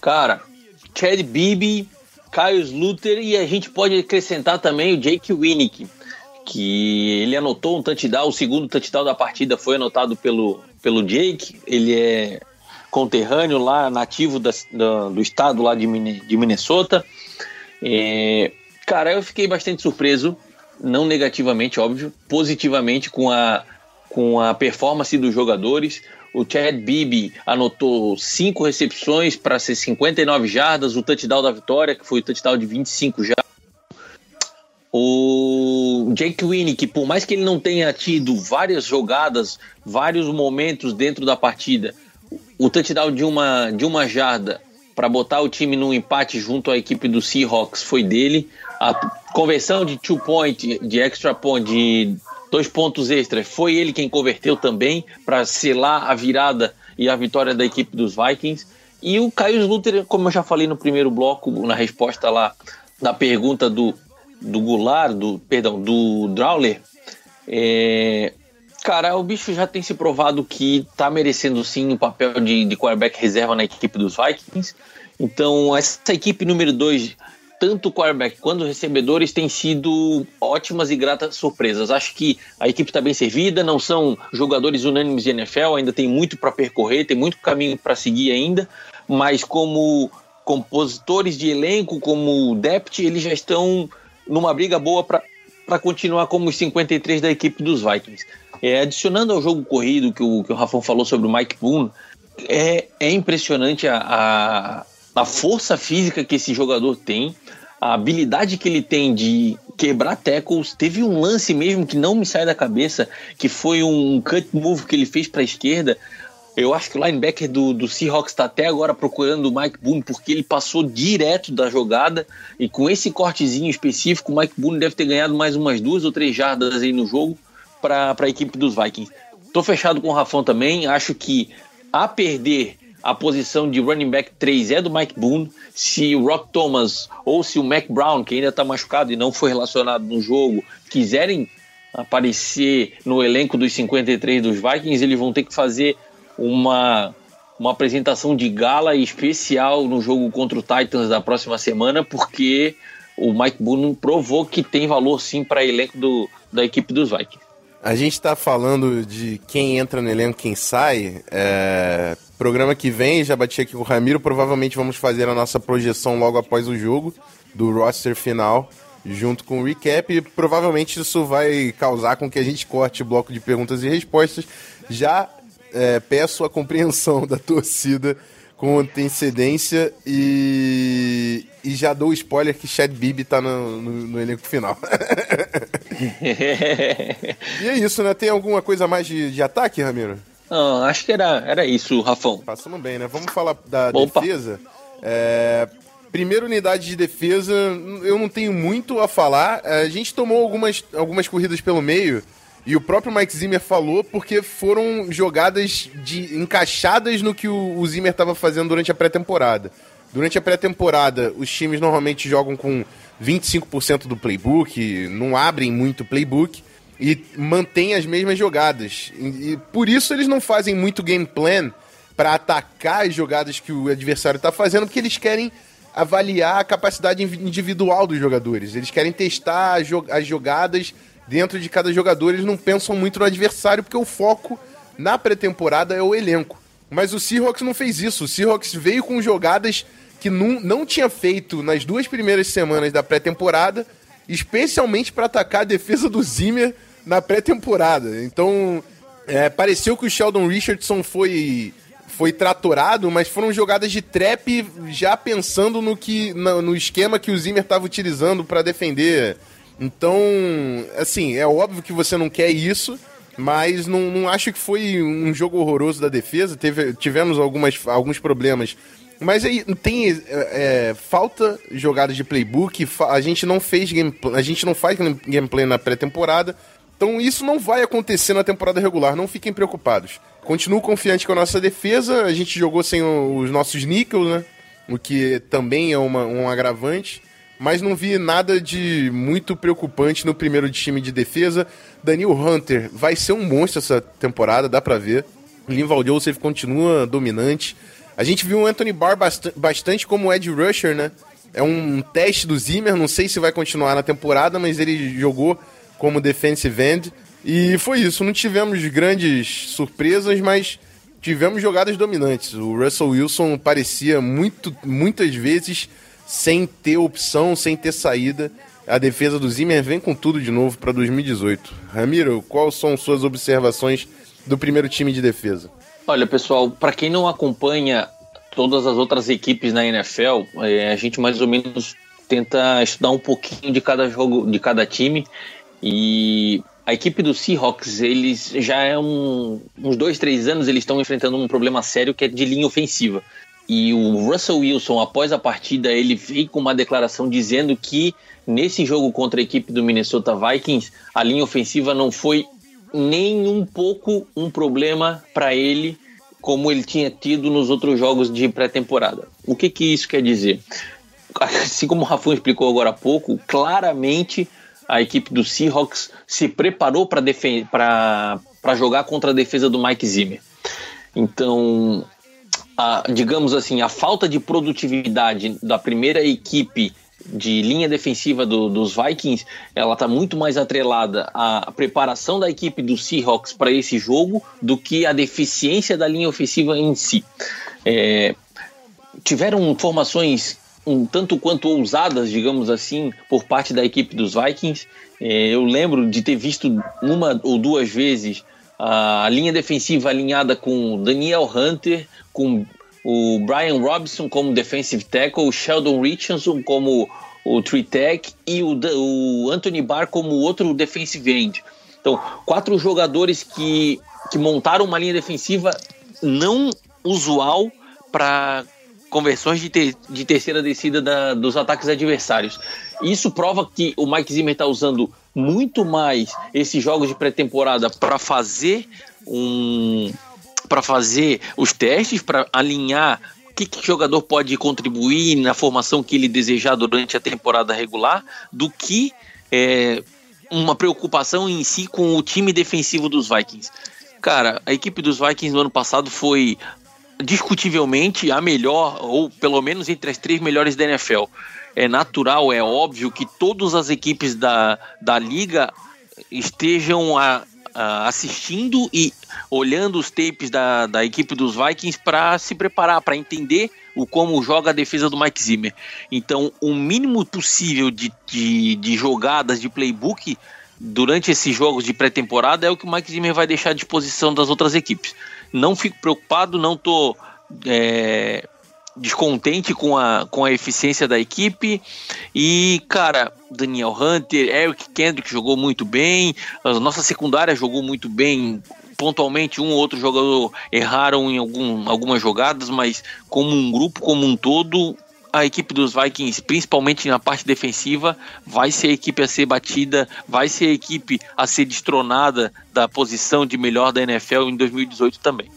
Cara, Chad Bibi, Caio Sluter e a gente pode acrescentar também o Jake Winnick, que ele anotou um touchdown, o segundo touchdown da partida foi anotado pelo, pelo Jake, ele é conterrâneo lá, nativo da, da, do estado lá de, de Minnesota. É, cara, eu fiquei bastante surpreso não negativamente, óbvio, positivamente com a, com a performance dos jogadores. O Chad Bibi anotou cinco recepções para ser 59 jardas, o touchdown da vitória, que foi o touchdown de 25 jardas. O Jake Winnie, que por mais que ele não tenha tido várias jogadas, vários momentos dentro da partida, o touchdown de uma, de uma jarda para botar o time no empate junto à equipe do Seahawks foi dele. A conversão de two point, de extra point, de dois pontos extras, foi ele quem converteu também para selar a virada e a vitória da equipe dos Vikings. E o Caio Sluter, como eu já falei no primeiro bloco, na resposta lá da pergunta do, do Goulart, do, perdão, do Drawler, é, cara, o bicho já tem se provado que tá merecendo sim o papel de, de quarterback reserva na equipe dos Vikings. Então, essa equipe número 2 tanto o quarterback quanto os recebedores têm sido ótimas e gratas surpresas. Acho que a equipe está bem servida, não são jogadores unânimes de NFL, ainda tem muito para percorrer, tem muito caminho para seguir ainda, mas como compositores de elenco, como depth, eles já estão numa briga boa para continuar como os 53 da equipe dos Vikings. É, adicionando ao jogo corrido que o, que o Rafão falou sobre o Mike Boone, é, é impressionante a, a a força física que esse jogador tem, a habilidade que ele tem de quebrar tackles. Teve um lance mesmo que não me sai da cabeça, que foi um cut move que ele fez para a esquerda. Eu acho que o linebacker do, do Seahawks está até agora procurando o Mike Boone, porque ele passou direto da jogada. E com esse cortezinho específico, o Mike Boone deve ter ganhado mais umas duas ou três jardas aí no jogo para a equipe dos Vikings. Tô fechado com o Rafão também. Acho que a perder a posição de running back 3 é do Mike Boone. Se o Rock Thomas ou se o Mac Brown, que ainda está machucado e não foi relacionado no jogo, quiserem aparecer no elenco dos 53 dos Vikings, eles vão ter que fazer uma, uma apresentação de gala especial no jogo contra o Titans da próxima semana, porque o Mike Boone provou que tem valor sim para elenco do, da equipe dos Vikings. A gente está falando de quem entra no elenco, quem sai. É... Programa que vem, já bati aqui com o Ramiro, provavelmente vamos fazer a nossa projeção logo após o jogo do roster final, junto com o recap. E provavelmente isso vai causar com que a gente corte o bloco de perguntas e respostas. Já é, peço a compreensão da torcida com antecedência e, e já dou o spoiler que Chad Bibi tá no, no, no elenco final. e é isso, né? Tem alguma coisa mais de, de ataque, Ramiro? Não, acho que era, era isso, Rafão. Passando bem, né? Vamos falar da Opa. defesa. É, primeira unidade de defesa, eu não tenho muito a falar. A gente tomou algumas, algumas corridas pelo meio. E o próprio Mike Zimmer falou porque foram jogadas de, encaixadas no que o, o Zimmer estava fazendo durante a pré-temporada. Durante a pré-temporada, os times normalmente jogam com 25% do playbook, não abrem muito playbook e mantêm as mesmas jogadas. E, por isso eles não fazem muito game plan para atacar as jogadas que o adversário está fazendo, porque eles querem avaliar a capacidade individual dos jogadores. Eles querem testar as jogadas dentro de cada jogador, eles não pensam muito no adversário, porque o foco na pré-temporada é o elenco. Mas o Seahawks não fez isso. O Seahawks veio com jogadas que não, não tinha feito nas duas primeiras semanas da pré-temporada, especialmente para atacar a defesa do Zimmer na pré-temporada. Então, é, pareceu que o Sheldon Richardson foi foi tratorado, mas foram jogadas de trap já pensando no que no, no esquema que o Zimmer estava utilizando para defender então, assim, é óbvio que você não quer isso, mas não, não acho que foi um jogo horroroso da defesa. Teve, tivemos algumas, alguns problemas. Mas aí tem é, é, falta jogadas de playbook, a gente não fez gameplay, a gente não faz gameplay na pré-temporada. Então isso não vai acontecer na temporada regular, não fiquem preocupados. Continuo confiante com a nossa defesa, a gente jogou sem os nossos níqueis, né? O que também é uma, um agravante mas não vi nada de muito preocupante no primeiro time de defesa. Daniel Hunter vai ser um monstro essa temporada, dá pra ver. Linval Joseph continua dominante. A gente viu o Anthony Barr bastante como Ed Rusher, né? É um teste do Zimmer, não sei se vai continuar na temporada, mas ele jogou como defensive end. E foi isso, não tivemos grandes surpresas, mas tivemos jogadas dominantes. O Russell Wilson parecia muito, muitas vezes sem ter opção, sem ter saída. A defesa do Zimmer vem com tudo de novo para 2018. Ramiro, quais são suas observações do primeiro time de defesa? Olha, pessoal, para quem não acompanha todas as outras equipes na NFL, é, a gente mais ou menos tenta estudar um pouquinho de cada jogo, de cada time. E a equipe do Seahawks, eles já é um, uns dois, três anos, eles estão enfrentando um problema sério que é de linha ofensiva. E o Russell Wilson, após a partida, ele veio com uma declaração dizendo que nesse jogo contra a equipe do Minnesota Vikings, a linha ofensiva não foi nem um pouco um problema para ele, como ele tinha tido nos outros jogos de pré-temporada. O que, que isso quer dizer? Assim como o Rafão explicou agora há pouco, claramente a equipe do Seahawks se preparou para jogar contra a defesa do Mike Zimmer. Então, a, digamos assim, a falta de produtividade da primeira equipe de linha defensiva do, dos Vikings, ela está muito mais atrelada à preparação da equipe do Seahawks para esse jogo do que a deficiência da linha ofensiva em si. É, tiveram formações um tanto quanto ousadas, digamos assim, por parte da equipe dos Vikings. É, eu lembro de ter visto uma ou duas vezes a linha defensiva alinhada com Daniel Hunter, com o Brian Robinson como defensive tackle, o Sheldon Richardson como o three tech e o, o Anthony Barr como outro defensive end. Então, quatro jogadores que, que montaram uma linha defensiva não usual para conversões de, de terceira descida da, dos ataques adversários. Isso prova que o Mike Zimmer está usando muito mais esses jogos de pré-temporada para fazer um para fazer os testes, para alinhar o que, que o jogador pode contribuir na formação que ele desejar durante a temporada regular, do que é, uma preocupação em si com o time defensivo dos Vikings. Cara, a equipe dos Vikings no ano passado foi discutivelmente a melhor, ou pelo menos entre as três melhores da NFL. É natural, é óbvio que todas as equipes da, da liga estejam a, a assistindo e olhando os tapes da, da equipe dos Vikings para se preparar, para entender o como joga a defesa do Mike Zimmer. Então, o mínimo possível de, de, de jogadas de playbook durante esses jogos de pré-temporada é o que o Mike Zimmer vai deixar à disposição das outras equipes. Não fico preocupado, não estou é, descontente com a, com a eficiência da equipe. E, cara, Daniel Hunter, Eric Kendrick jogou muito bem, a nossa secundária jogou muito bem. Pontualmente, um ou outro jogador erraram em algum, algumas jogadas, mas como um grupo, como um todo, a equipe dos Vikings, principalmente na parte defensiva, vai ser a equipe a ser batida, vai ser a equipe a ser destronada da posição de melhor da NFL em 2018 também.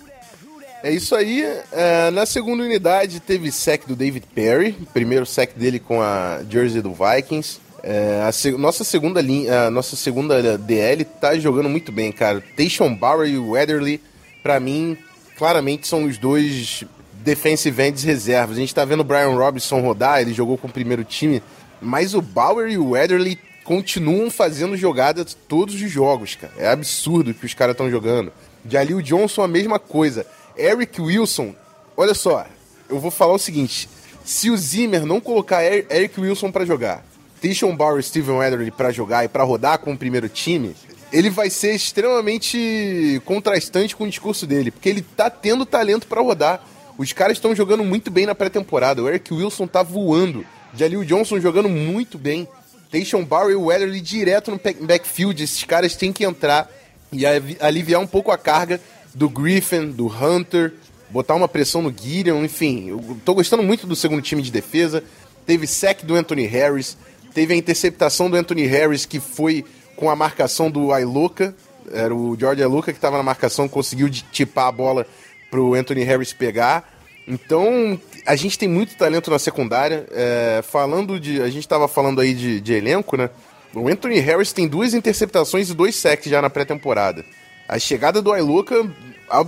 É isso aí. É, na segunda unidade teve sec do David Perry, primeiro sec dele com a jersey do Vikings. É, a se, nossa segunda linha, nossa segunda DL tá jogando muito bem, cara. Tayshon Bauer e o Weatherly, para mim, claramente são os dois defensive ends reservas. A gente tá vendo o Brian Robinson rodar, ele jogou com o primeiro time, mas o Bauer e o Weatherly continuam fazendo jogadas todos os jogos, cara. É absurdo que os caras estão jogando. Jalil Johnson, a mesma coisa. Eric Wilson, olha só, eu vou falar o seguinte: se o Zimmer não colocar Eric Wilson para jogar, Tishon Bauer e Steven Weatherly para jogar e para rodar com o primeiro time, ele vai ser extremamente contrastante com o discurso dele, porque ele tá tendo talento para rodar. Os caras estão jogando muito bem na pré-temporada. O Eric Wilson tá voando. Jalil Johnson jogando muito bem. Tayshon Bauer e Weatherly direto no backfield. Esses caras têm que entrar e aliviar um pouco a carga do Griffin, do Hunter, botar uma pressão no Gideon, enfim. Eu tô gostando muito do segundo time de defesa. Teve sec do Anthony Harris, teve a interceptação do Anthony Harris que foi com a marcação do Ailoka. Era o George Ailoka que estava na marcação, conseguiu tipar a bola pro Anthony Harris pegar. Então, a gente tem muito talento na secundária. É, falando de. A gente estava falando aí de, de, elenco, né? O Anthony Harris tem duas interceptações e dois sacks já na pré-temporada. A chegada do Ailuka,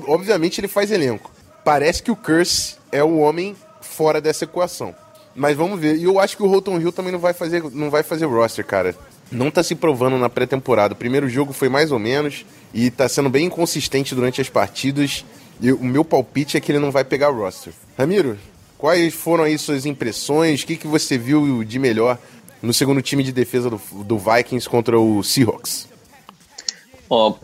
obviamente, ele faz elenco. Parece que o Curse é o homem fora dessa equação. Mas vamos ver. E eu acho que o Holton Hill também não vai fazer, não vai fazer roster, cara. Não tá se provando na pré-temporada. O primeiro jogo foi mais ou menos e tá sendo bem inconsistente durante as partidas. E o meu palpite é que ele não vai pegar roster. Ramiro, quais foram aí suas impressões? O que, que você viu de melhor no segundo time de defesa do, do Vikings contra o Seahawks? Ó,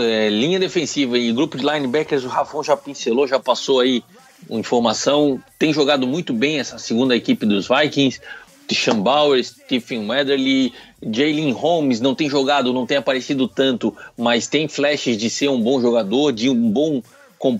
é, linha defensiva e grupo de linebackers, o Rafon já pincelou, já passou aí uma informação. Tem jogado muito bem essa segunda equipe dos Vikings. Tishan Bauer, Stephen Weatherly, Jalen Holmes não tem jogado, não tem aparecido tanto, mas tem flashes de ser um bom jogador, de um bom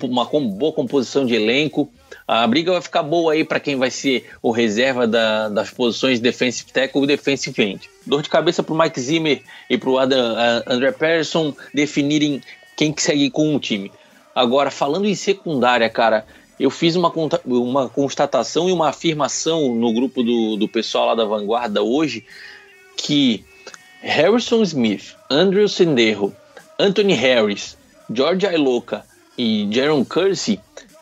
uma boa composição de elenco. A briga vai ficar boa aí para quem vai ser o reserva da, das posições defensive tackle e defensive end. Dor de cabeça para o Mike Zimmer e para o André Patterson definirem quem que segue com o time. Agora, falando em secundária, cara, eu fiz uma, uma constatação e uma afirmação no grupo do, do pessoal lá da Vanguarda hoje que Harrison Smith, Andrew Senderro, Anthony Harris, George Iloka e Jaron Kersey,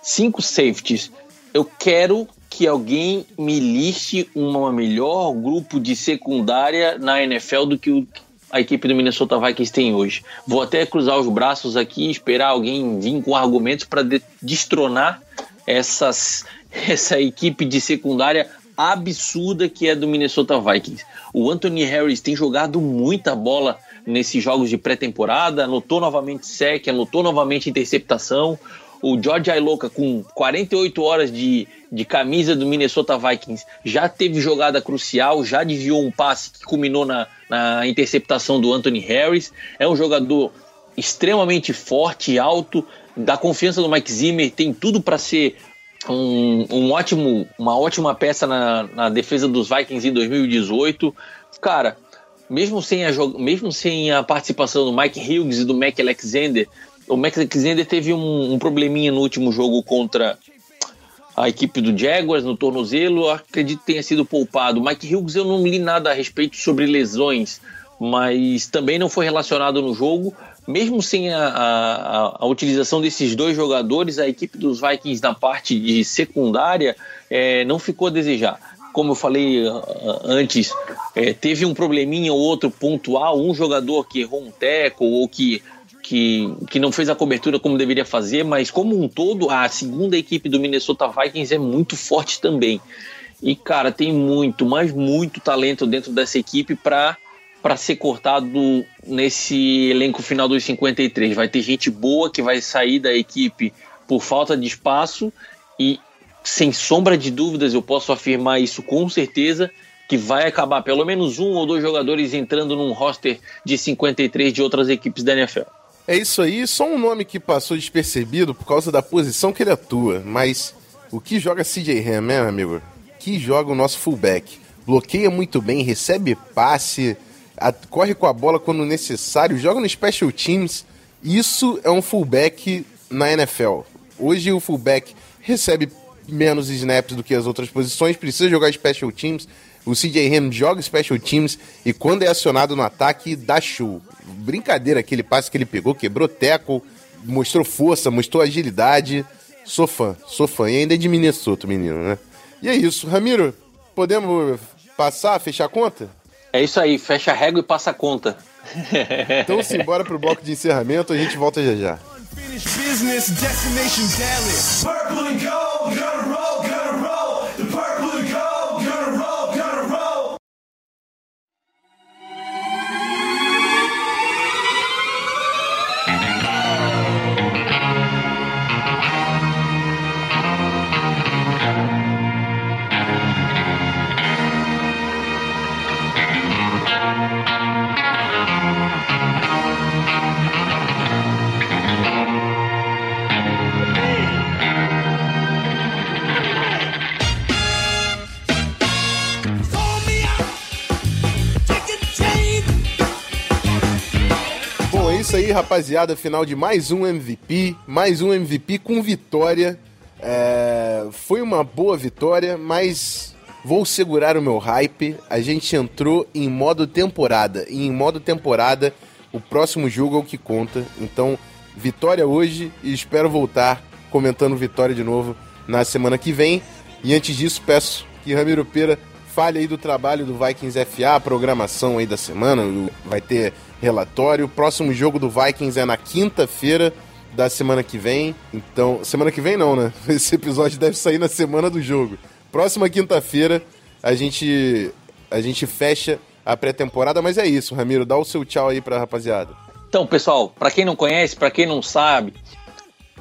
cinco safeties. Eu quero que alguém me liste um melhor grupo de secundária na NFL do que a equipe do Minnesota Vikings tem hoje. Vou até cruzar os braços aqui e esperar alguém vir com argumentos para de, destronar essas, essa equipe de secundária absurda que é do Minnesota Vikings. O Anthony Harris tem jogado muita bola nesses jogos de pré-temporada, anotou novamente sec, anotou novamente interceptação. O George Ailoka, com 48 horas de, de camisa do Minnesota Vikings, já teve jogada crucial, já desviou um passe que culminou na, na interceptação do Anthony Harris. É um jogador extremamente forte, alto, da confiança do Mike Zimmer, tem tudo para ser um, um, ótimo, uma ótima peça na, na defesa dos Vikings em 2018. Cara, mesmo sem a, mesmo sem a participação do Mike Hughes e do Mac Alexander, o Mac Alexander teve um, um probleminha no último jogo contra a equipe do Jaguars no tornozelo, acredito que tenha sido poupado. Mike Hughes eu não li nada a respeito sobre lesões, mas também não foi relacionado no jogo. Mesmo sem a, a, a utilização desses dois jogadores, a equipe dos Vikings na parte de secundária é, não ficou a desejar como eu falei antes, é, teve um probleminha ou outro pontual, um jogador que errou um teco ou que, que, que não fez a cobertura como deveria fazer, mas como um todo, a segunda equipe do Minnesota Vikings é muito forte também. E, cara, tem muito, mas muito talento dentro dessa equipe para para ser cortado nesse elenco final dos 53. Vai ter gente boa que vai sair da equipe por falta de espaço e sem sombra de dúvidas, eu posso afirmar isso com certeza, que vai acabar pelo menos um ou dois jogadores entrando num roster de 53 de outras equipes da NFL. É isso aí, só um nome que passou despercebido por causa da posição que ele atua, mas o que joga CJ Ham, né, amigo? Que joga o nosso fullback. Bloqueia muito bem, recebe passe, corre com a bola quando necessário, joga no special teams. Isso é um fullback na NFL. Hoje o fullback recebe menos snaps do que as outras posições, precisa jogar special teams. O CJ Ham joga special teams e quando é acionado no ataque, dá show. Brincadeira aquele passe que ele pegou, quebrou teco, mostrou força, mostrou agilidade. Sou fã, sou fã. E ainda é de Minnesota, menino, né? E é isso. Ramiro, podemos passar, fechar a conta? É isso aí, fecha a régua e passa a conta. então simbora pro bloco de encerramento, a gente volta já já. Unfinished business, destination Dallas. Purple and gold, isso aí, rapaziada. Final de mais um MVP. Mais um MVP com vitória. É... Foi uma boa vitória, mas vou segurar o meu hype. A gente entrou em modo temporada. E em modo temporada, o próximo jogo é o que conta. Então, vitória hoje e espero voltar comentando vitória de novo na semana que vem. E antes disso, peço que Ramiro Pera fale aí do trabalho do Vikings FA, a programação aí da semana. Vai ter relatório. O próximo jogo do Vikings é na quinta-feira da semana que vem. Então, semana que vem não, né? Esse episódio deve sair na semana do jogo. Próxima quinta-feira a gente a gente fecha a pré-temporada, mas é isso, Ramiro, dá o seu tchau aí pra rapaziada. Então, pessoal, para quem não conhece, para quem não sabe,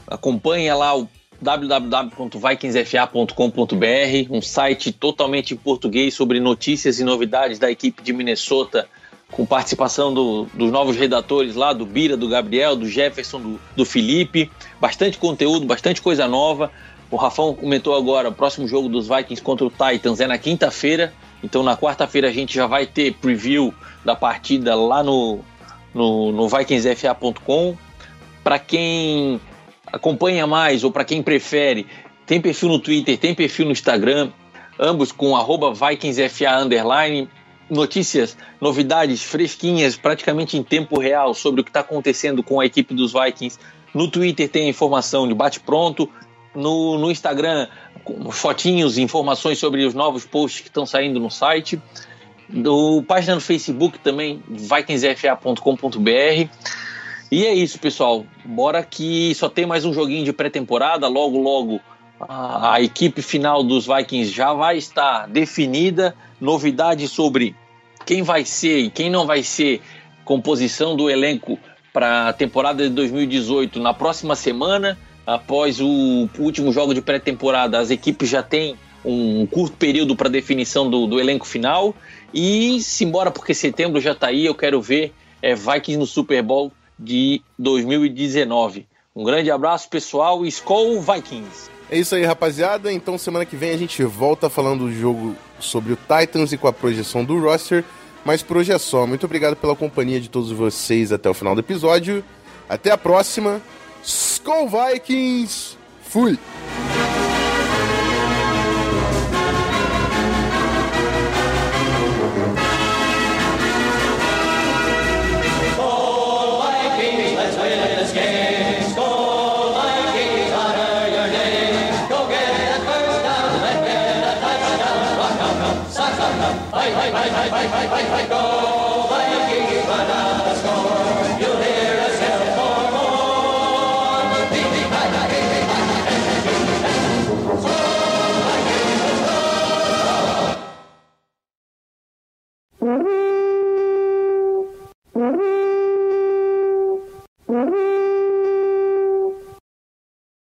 acompanha lá o www.vikingsfa.com.br, um site totalmente em português sobre notícias e novidades da equipe de Minnesota com participação do, dos novos redatores lá, do Bira, do Gabriel, do Jefferson, do, do Felipe. Bastante conteúdo, bastante coisa nova. O Rafão comentou agora, o próximo jogo dos Vikings contra o Titans é na quinta-feira. Então na quarta-feira a gente já vai ter preview da partida lá no, no, no vikingsfa.com. Para quem acompanha mais ou para quem prefere, tem perfil no Twitter, tem perfil no Instagram, ambos com arroba VikingsFA underline notícias, novidades fresquinhas, praticamente em tempo real sobre o que está acontecendo com a equipe dos Vikings. No Twitter tem informação de bate-pronto, no, no Instagram fotinhos, informações sobre os novos posts que estão saindo no site. Do página no Facebook também, vikingsfa.com.br. E é isso, pessoal. Bora que só tem mais um joguinho de pré-temporada. Logo, logo a, equipe final dos Vikings já vai estar definida. Novidades sobre quem vai ser e quem não vai ser composição do elenco para a temporada de 2018 na próxima semana. após o último jogo de pré-temporada, as equipes já têm um curto período para definição do, do, elenco final. E simbora, porque setembro já está aí, eu quero ver é, Vikings no Super Bowl de 2019. Um grande abraço, pessoal, e Skol Vikings! É isso aí, rapaziada. Então, semana que vem a gente volta falando do jogo sobre o Titans e com a projeção do roster. Mas por hoje é só. Muito obrigado pela companhia de todos vocês até o final do episódio. Até a próxima. Skull Vikings! Fui! Mm-hmm.